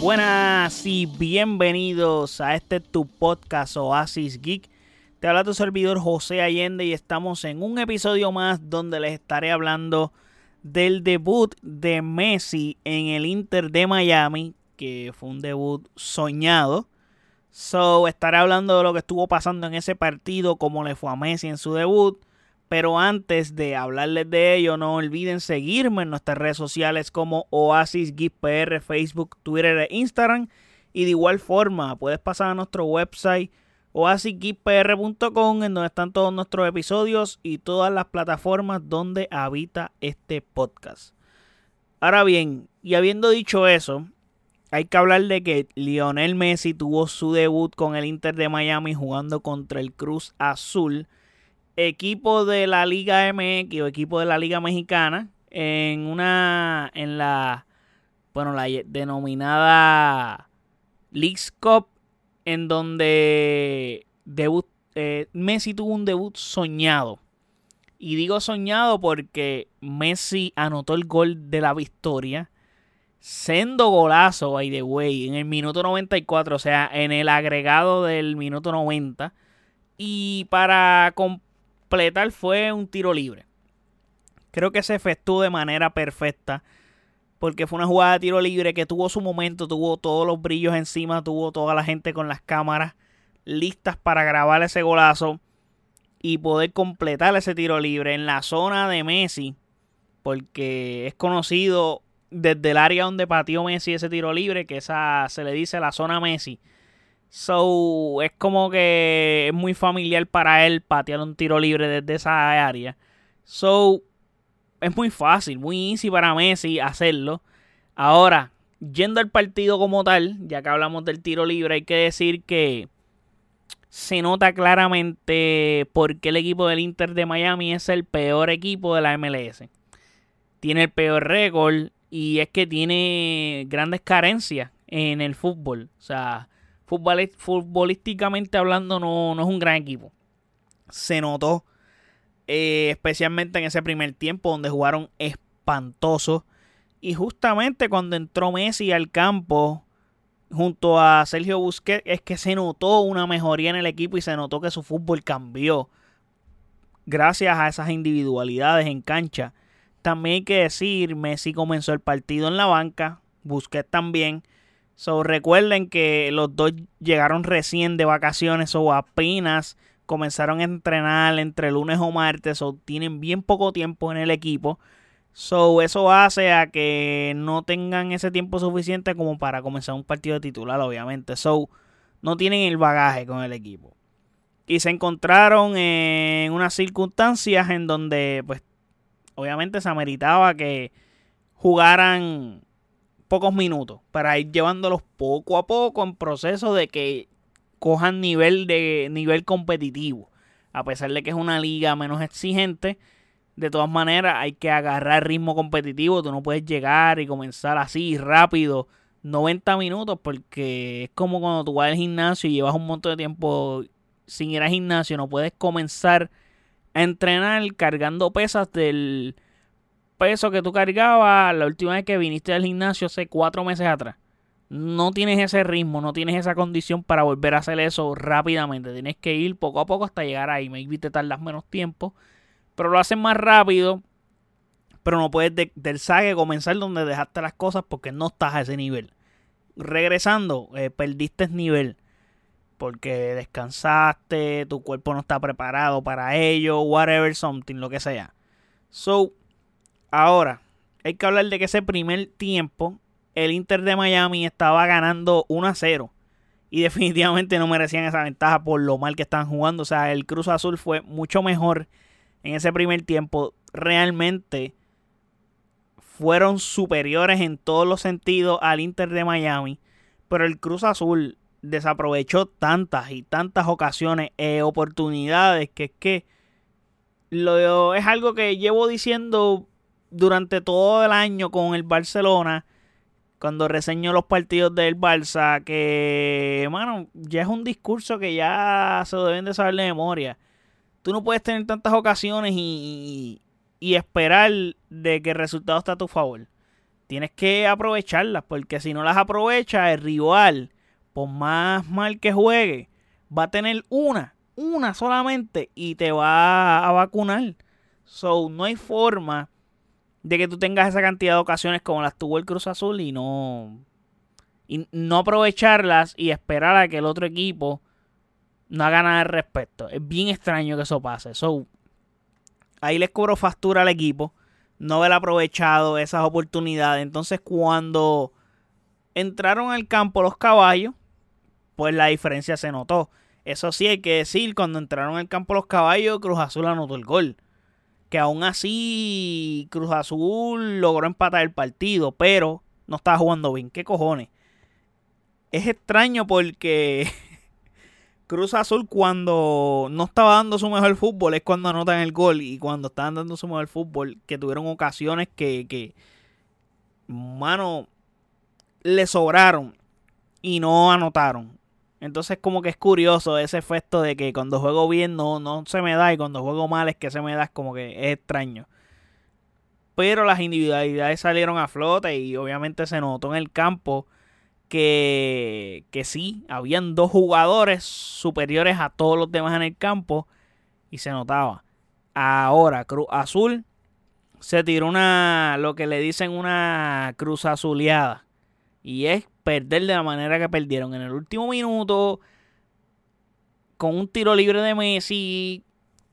Buenas y bienvenidos a este tu podcast Oasis Geek. Te habla tu servidor José Allende y estamos en un episodio más donde les estaré hablando del debut de Messi en el Inter de Miami, que fue un debut soñado. So, estaré hablando de lo que estuvo pasando en ese partido, cómo le fue a Messi en su debut. Pero antes de hablarles de ello, no olviden seguirme en nuestras redes sociales como Oasis Geek PR, Facebook, Twitter e Instagram. Y de igual forma, puedes pasar a nuestro website oasisgeekpr.com en donde están todos nuestros episodios y todas las plataformas donde habita este podcast. Ahora bien, y habiendo dicho eso, hay que hablar de que Lionel Messi tuvo su debut con el Inter de Miami jugando contra el Cruz Azul, equipo de la Liga MX o equipo de la Liga Mexicana, en una en la bueno, la denominada Leagues Cup en donde debut, eh, Messi tuvo un debut soñado. Y digo soñado porque Messi anotó el gol de la victoria. Sendo golazo, by the way, en el minuto 94, o sea, en el agregado del minuto 90. Y para completar fue un tiro libre. Creo que se efectuó de manera perfecta porque fue una jugada de tiro libre que tuvo su momento, tuvo todos los brillos encima, tuvo toda la gente con las cámaras listas para grabar ese golazo y poder completar ese tiro libre en la zona de Messi, porque es conocido desde el área donde pateó Messi ese tiro libre, que esa se le dice la zona Messi. So, es como que es muy familiar para él patear un tiro libre desde esa área. So, es muy fácil, muy easy para Messi hacerlo. Ahora, yendo al partido como tal, ya que hablamos del tiro libre, hay que decir que se nota claramente por qué el equipo del Inter de Miami es el peor equipo de la MLS. Tiene el peor récord y es que tiene grandes carencias en el fútbol. O sea, futbolísticamente hablando no, no es un gran equipo. Se notó eh, especialmente en ese primer tiempo donde jugaron espantosos. Y justamente cuando entró Messi al campo junto a Sergio Busquets es que se notó una mejoría en el equipo y se notó que su fútbol cambió gracias a esas individualidades en cancha. También hay que decir, Messi comenzó el partido en la banca, Busquets también. So, recuerden que los dos llegaron recién de vacaciones o apenas comenzaron a entrenar entre lunes o martes o tienen bien poco tiempo en el equipo. So, eso hace a que no tengan ese tiempo suficiente como para comenzar un partido de titular, obviamente. So, no tienen el bagaje con el equipo. Y se encontraron en unas circunstancias en donde, pues, obviamente se ameritaba que jugaran pocos minutos para ir llevándolos poco a poco en proceso de que cojan nivel de nivel competitivo. A pesar de que es una liga menos exigente, de todas maneras hay que agarrar ritmo competitivo. Tú no puedes llegar y comenzar así rápido 90 minutos porque es como cuando tú vas al gimnasio y llevas un montón de tiempo sin ir al gimnasio. No puedes comenzar a entrenar cargando pesas del peso que tú cargabas la última vez que viniste al gimnasio hace cuatro meses atrás no tienes ese ritmo, no tienes esa condición para volver a hacer eso rápidamente. Tienes que ir poco a poco hasta llegar ahí. Maybe te tardas menos tiempo, pero lo haces más rápido. Pero no puedes del saque comenzar donde dejaste las cosas porque no estás a ese nivel. Regresando, eh, perdiste nivel porque descansaste, tu cuerpo no está preparado para ello, whatever, something, lo que sea. So, ahora, hay que hablar de que ese primer tiempo el Inter de Miami estaba ganando 1 a 0. Y definitivamente no merecían esa ventaja por lo mal que estaban jugando. O sea, el Cruz Azul fue mucho mejor en ese primer tiempo. Realmente fueron superiores en todos los sentidos al Inter de Miami. Pero el Cruz Azul desaprovechó tantas y tantas ocasiones, e oportunidades, que es que lo, es algo que llevo diciendo durante todo el año con el Barcelona cuando reseño los partidos del Barça, que, mano, ya es un discurso que ya se deben de saber de memoria. Tú no puedes tener tantas ocasiones y, y esperar de que el resultado esté a tu favor. tienes que aprovecharlas, porque si no las aprovechas, el rival, por más mal que juegue, va a tener una, una solamente y te va a vacunar. So, no hay forma de que tú tengas esa cantidad de ocasiones como las tuvo el Cruz Azul y no y no aprovecharlas y esperar a que el otro equipo no haga nada al respecto. Es bien extraño que eso pase. So, ahí les cobro factura al equipo no haber aprovechado esas oportunidades. Entonces, cuando entraron al campo los caballos, pues la diferencia se notó. Eso sí hay que decir, cuando entraron al campo los caballos, Cruz Azul anotó el gol. Que aún así Cruz Azul logró empatar el partido, pero no estaba jugando bien. ¿Qué cojones? Es extraño porque Cruz Azul cuando no estaba dando su mejor fútbol es cuando anotan el gol y cuando estaban dando su mejor fútbol que tuvieron ocasiones que, que mano, le sobraron y no anotaron. Entonces como que es curioso ese efecto de que cuando juego bien no, no se me da y cuando juego mal es que se me da, es como que es extraño. Pero las individualidades salieron a flote y obviamente se notó en el campo que, que sí, habían dos jugadores superiores a todos los demás en el campo y se notaba. Ahora, Cruz Azul se tiró una, lo que le dicen una cruz azuleada. Y es perder de la manera que perdieron. En el último minuto, con un tiro libre de Messi,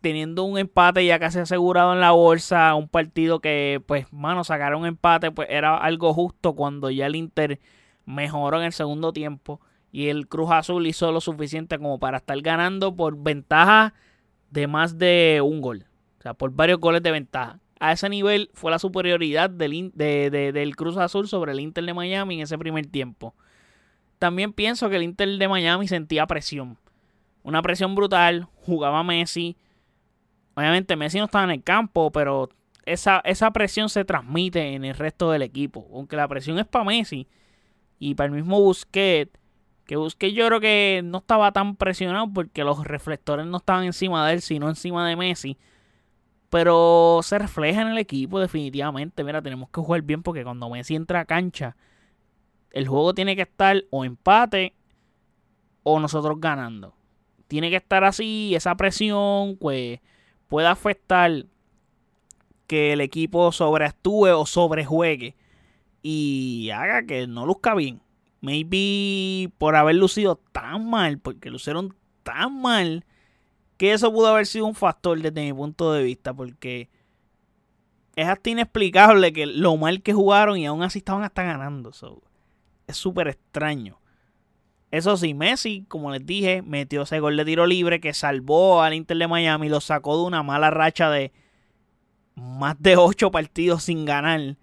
teniendo un empate ya casi asegurado en la bolsa, un partido que, pues, mano, sacaron empate, pues era algo justo cuando ya el Inter mejoró en el segundo tiempo y el Cruz Azul hizo lo suficiente como para estar ganando por ventaja de más de un gol. O sea, por varios goles de ventaja. A ese nivel fue la superioridad del, Cruz Azul sobre el Inter de Miami en ese primer tiempo. También pienso que el Inter de Miami sentía presión. Una presión brutal. Jugaba Messi. Obviamente Messi no estaba en el campo, pero esa, esa presión se transmite en el resto del equipo. Aunque la presión es para Messi y para el mismo Busquets, que Busquets yo creo que no estaba tan presionado porque los reflectores no estaban encima de él, sino encima de Messi. Pero se refleja en el equipo definitivamente. Mira, tenemos que jugar bien porque cuando Messi entra a cancha, el juego tiene que estar o empate o nosotros ganando. Tiene que estar así, esa presión pues puede afectar que el equipo sobreactúe o sobrejuegue y haga que no luzca bien. Maybe por haber lucido tan mal, porque lucieron tan mal, que eso pudo haber sido un factor desde mi punto de vista, porque es hasta inexplicable que lo mal que jugaron y aún así estaban hasta ganando. es súper extraño. Eso sí, Messi, como les dije, metió ese gol de tiro libre que salvó al Inter de Miami, lo sacó de una mala racha de más de 8 partidos sin ganar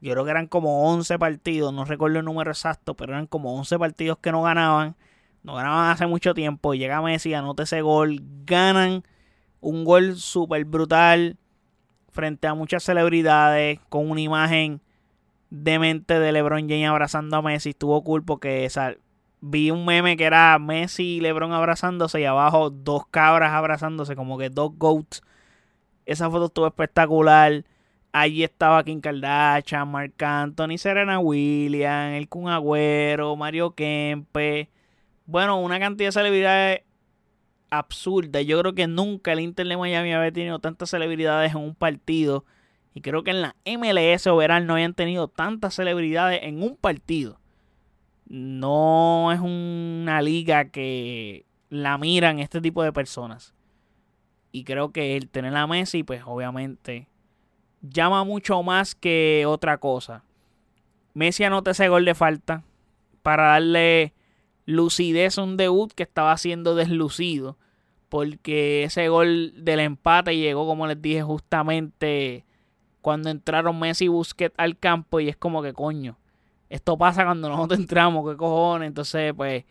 yo creo que eran como 11 partidos, no recuerdo el número exacto, pero eran como 11 partidos que no ganaban. No ganaban hace mucho tiempo. Llega Messi, anota ese gol. Ganan un gol súper brutal frente a muchas celebridades con una imagen demente de LeBron James abrazando a Messi. Estuvo cool porque vi un meme que era Messi y LeBron abrazándose y abajo dos cabras abrazándose, como que dos goats. Esa foto estuvo espectacular. Allí estaba Kim Kardashian, Marc Anthony, Serena Williams, el Kun Agüero, Mario Kempe. Bueno, una cantidad de celebridades absurda. Yo creo que nunca el Inter de Miami había tenido tantas celebridades en un partido. Y creo que en la MLS o Verán no habían tenido tantas celebridades en un partido. No es una liga que la miran este tipo de personas. Y creo que el tener a Messi, pues obviamente llama mucho más que otra cosa. Messi anota ese gol de falta para darle lucidez un debut que estaba siendo deslucido. Porque ese gol del empate llegó, como les dije, justamente cuando entraron Messi y Busquets al campo. Y es como que coño. Esto pasa cuando nosotros entramos, qué cojones. Entonces, pues,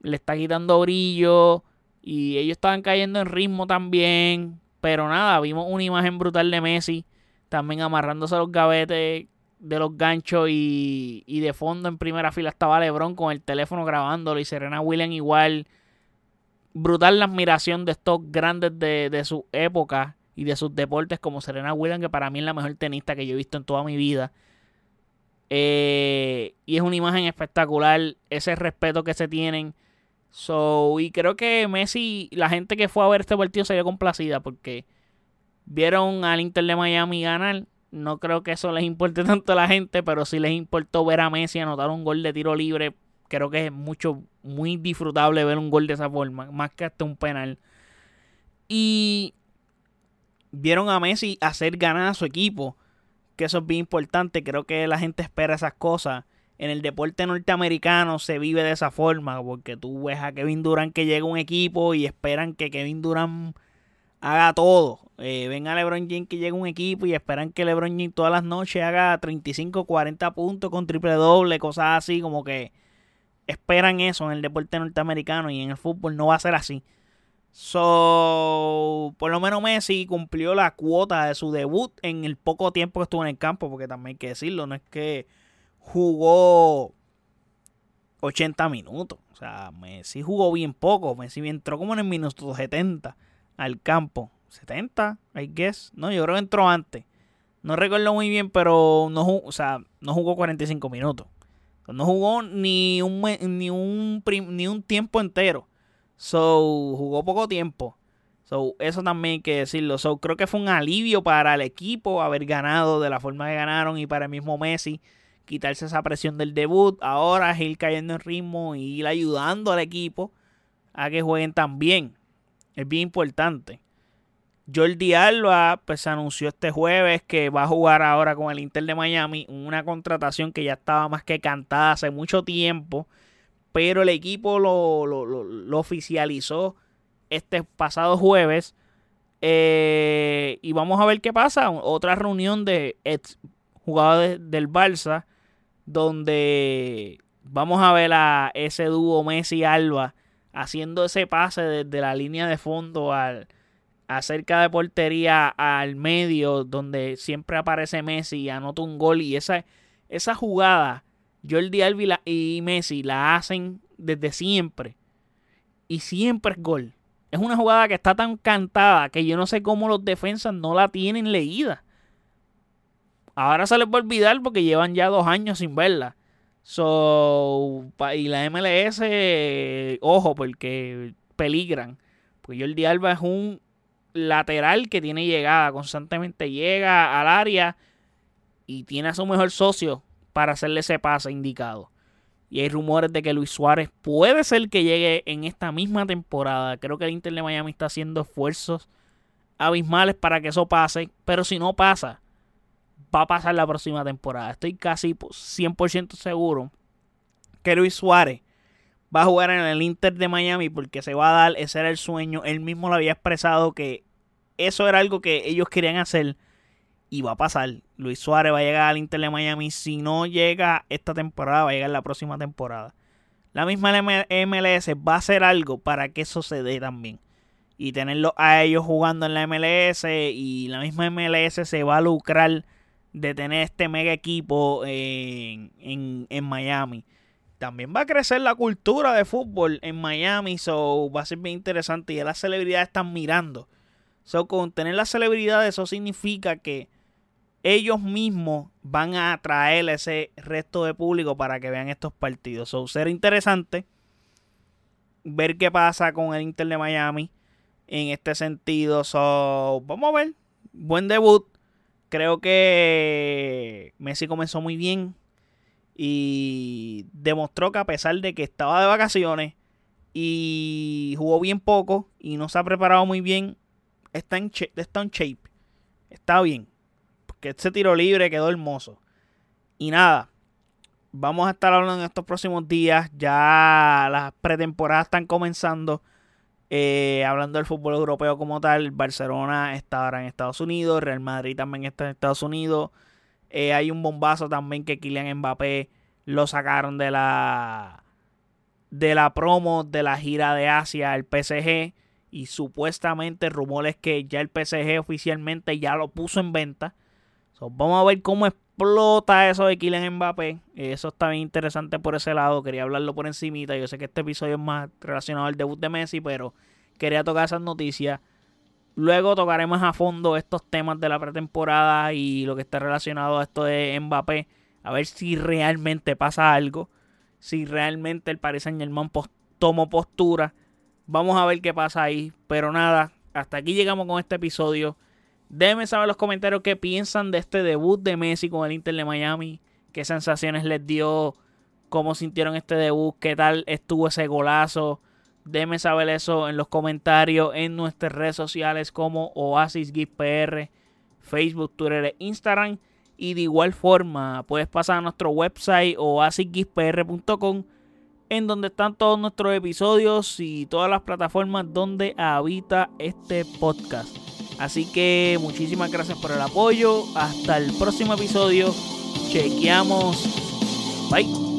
le está quitando brillo. Y ellos estaban cayendo en ritmo también. Pero nada, vimos una imagen brutal de Messi también amarrándose a los gavetes de los ganchos y, de fondo en primera fila estaba Lebron con el teléfono grabándolo y Serena Williams igual. Brutal la admiración de estos grandes de, de su época y de sus deportes como Serena Williams, que para mí es la mejor tenista que yo he visto en toda mi vida. Eh, y es una imagen espectacular, ese respeto que se tienen. So, y creo que Messi, la gente que fue a ver este partido se vio complacida porque vieron al Inter de Miami ganar. No creo que eso les importe tanto a la gente, pero sí les importó ver a Messi anotar un gol de tiro libre. Creo que es mucho, muy disfrutable ver un gol de esa forma, más que hasta un penal. Y vieron a Messi hacer ganar a su equipo, que eso es bien importante. Creo que la gente espera esas cosas. En el deporte norteamericano se vive de esa forma, porque tú ves a Kevin Durant que llega un equipo y esperan que Kevin Durant haga todo. Eh, ven a LeBron James que llega un equipo y esperan que LeBron James todas las noches haga 35, 40 puntos con triple doble, cosas así, como que esperan eso en el deporte norteamericano y en el fútbol no va a ser así. So, por lo menos Messi cumplió la cuota de su debut en el poco tiempo que estuvo en el campo, porque también hay que decirlo, no es que jugó 80 minutos. O sea, Messi jugó bien poco. Messi entró como en el minuto 70 al campo. 70, I guess. No, yo creo que entró antes. No recuerdo muy bien, pero no, o sea, no jugó 45 minutos. No jugó ni un, ni un, ni un tiempo entero. So, jugó poco tiempo. So, eso también hay que decirlo. So, creo que fue un alivio para el equipo haber ganado de la forma que ganaron y para el mismo Messi quitarse esa presión del debut. Ahora ir cayendo en ritmo y ir ayudando al equipo a que jueguen tan bien. Es bien importante. Jordi Alba pues anunció este jueves que va a jugar ahora con el Inter de Miami, una contratación que ya estaba más que cantada hace mucho tiempo pero el equipo lo, oficializó este pasado jueves. Eh, y vamos a ver qué pasa. Otra reunión de jugadores del Barça, donde vamos a ver a ese dúo Messi-Alba haciendo ese pase desde la línea de fondo al acerca de portería al medio donde siempre aparece Messi y anota un gol y esa, esa jugada Jordi Alba y Messi la hacen desde siempre. Y siempre es gol. Es una jugada que está tan cantada que yo no sé cómo los defensas no la tienen leída. Ahora se les va a olvidar porque llevan ya dos años sin verla. So, y la MLS, ojo, porque peligran. Porque Jordi Alba es un lateral que tiene llegada, constantemente llega al área y tiene a su mejor socio para hacerle ese pase indicado. Y hay rumores de que Luis Suárez puede ser que llegue en esta misma temporada. Creo que el Inter de Miami está haciendo esfuerzos abismales para que eso pase. Pero si no pasa, va a pasar la próxima temporada. Estoy casi 100% seguro que Luis Suárez va a jugar en el Inter de Miami porque se va a dar, ese era el sueño. Él mismo lo había expresado que eso era algo que ellos querían hacer y va a pasar. Luis Suárez va a llegar al Inter de Miami. Si no llega esta temporada, va a llegar la próxima temporada. La misma MLS va a hacer algo para que eso se dé también. Y tenerlo a ellos jugando en la MLS. Y la misma MLS se va a lucrar de tener este mega equipo en, en, Miami. También va a crecer la cultura de fútbol en Miami. So va a ser bien interesante. Y las celebridades están mirando. So con tener las celebridades, eso significa que ellos mismos van a atraer ese resto de público para que vean estos partidos. So, ser interesante ver qué pasa con el Inter de Miami en este sentido. So, vamos a ver. Buen debut. Creo que Messi comenzó muy bien y demostró que a pesar de que estaba de vacaciones y jugó bien poco y no se ha preparado muy bien, está en, está en shape. Está bien que ese tiro libre quedó hermoso. Y nada, vamos a estar hablando en estos próximos días. Ya las pretemporadas están comenzando. Eh, hablando del fútbol europeo como tal, Barcelona está ahora en Estados Unidos, Real Madrid también está en Estados Unidos. Eh, hay un bombazo también que Kylian Mbappé lo sacaron de la de la promo de la gira de Asia el PSG y supuestamente rumores que ya el PSG oficialmente ya lo puso en venta vamos a ver cómo explota eso de Kylian Mbappé. Eso está bien interesante por ese lado. Quería hablarlo por encimita. Yo sé que este episodio es más relacionado al debut de Messi, pero quería tocar esas noticias. Luego tocaremos a fondo estos temas de la pretemporada y lo que está relacionado a esto de Mbappé A ver si realmente pasa algo. Si realmente el Paris Saint Germain tomó postura. Vamos a ver qué pasa ahí. Pero nada, hasta aquí llegamos con este episodio. Déjenme saber en los comentarios qué piensan de este debut de Messi con el Inter de Miami. Qué sensaciones les dio. Cómo sintieron este debut. Qué tal estuvo ese golazo. Déjenme saber eso en los comentarios en nuestras redes sociales como Oasis Facebook, Twitter e Instagram. Y de igual forma, puedes pasar a nuestro website oasisgispr.com en donde están todos nuestros episodios y todas las plataformas donde habita este podcast. Así que muchísimas gracias por el apoyo. Hasta el próximo episodio. Chequeamos. Bye.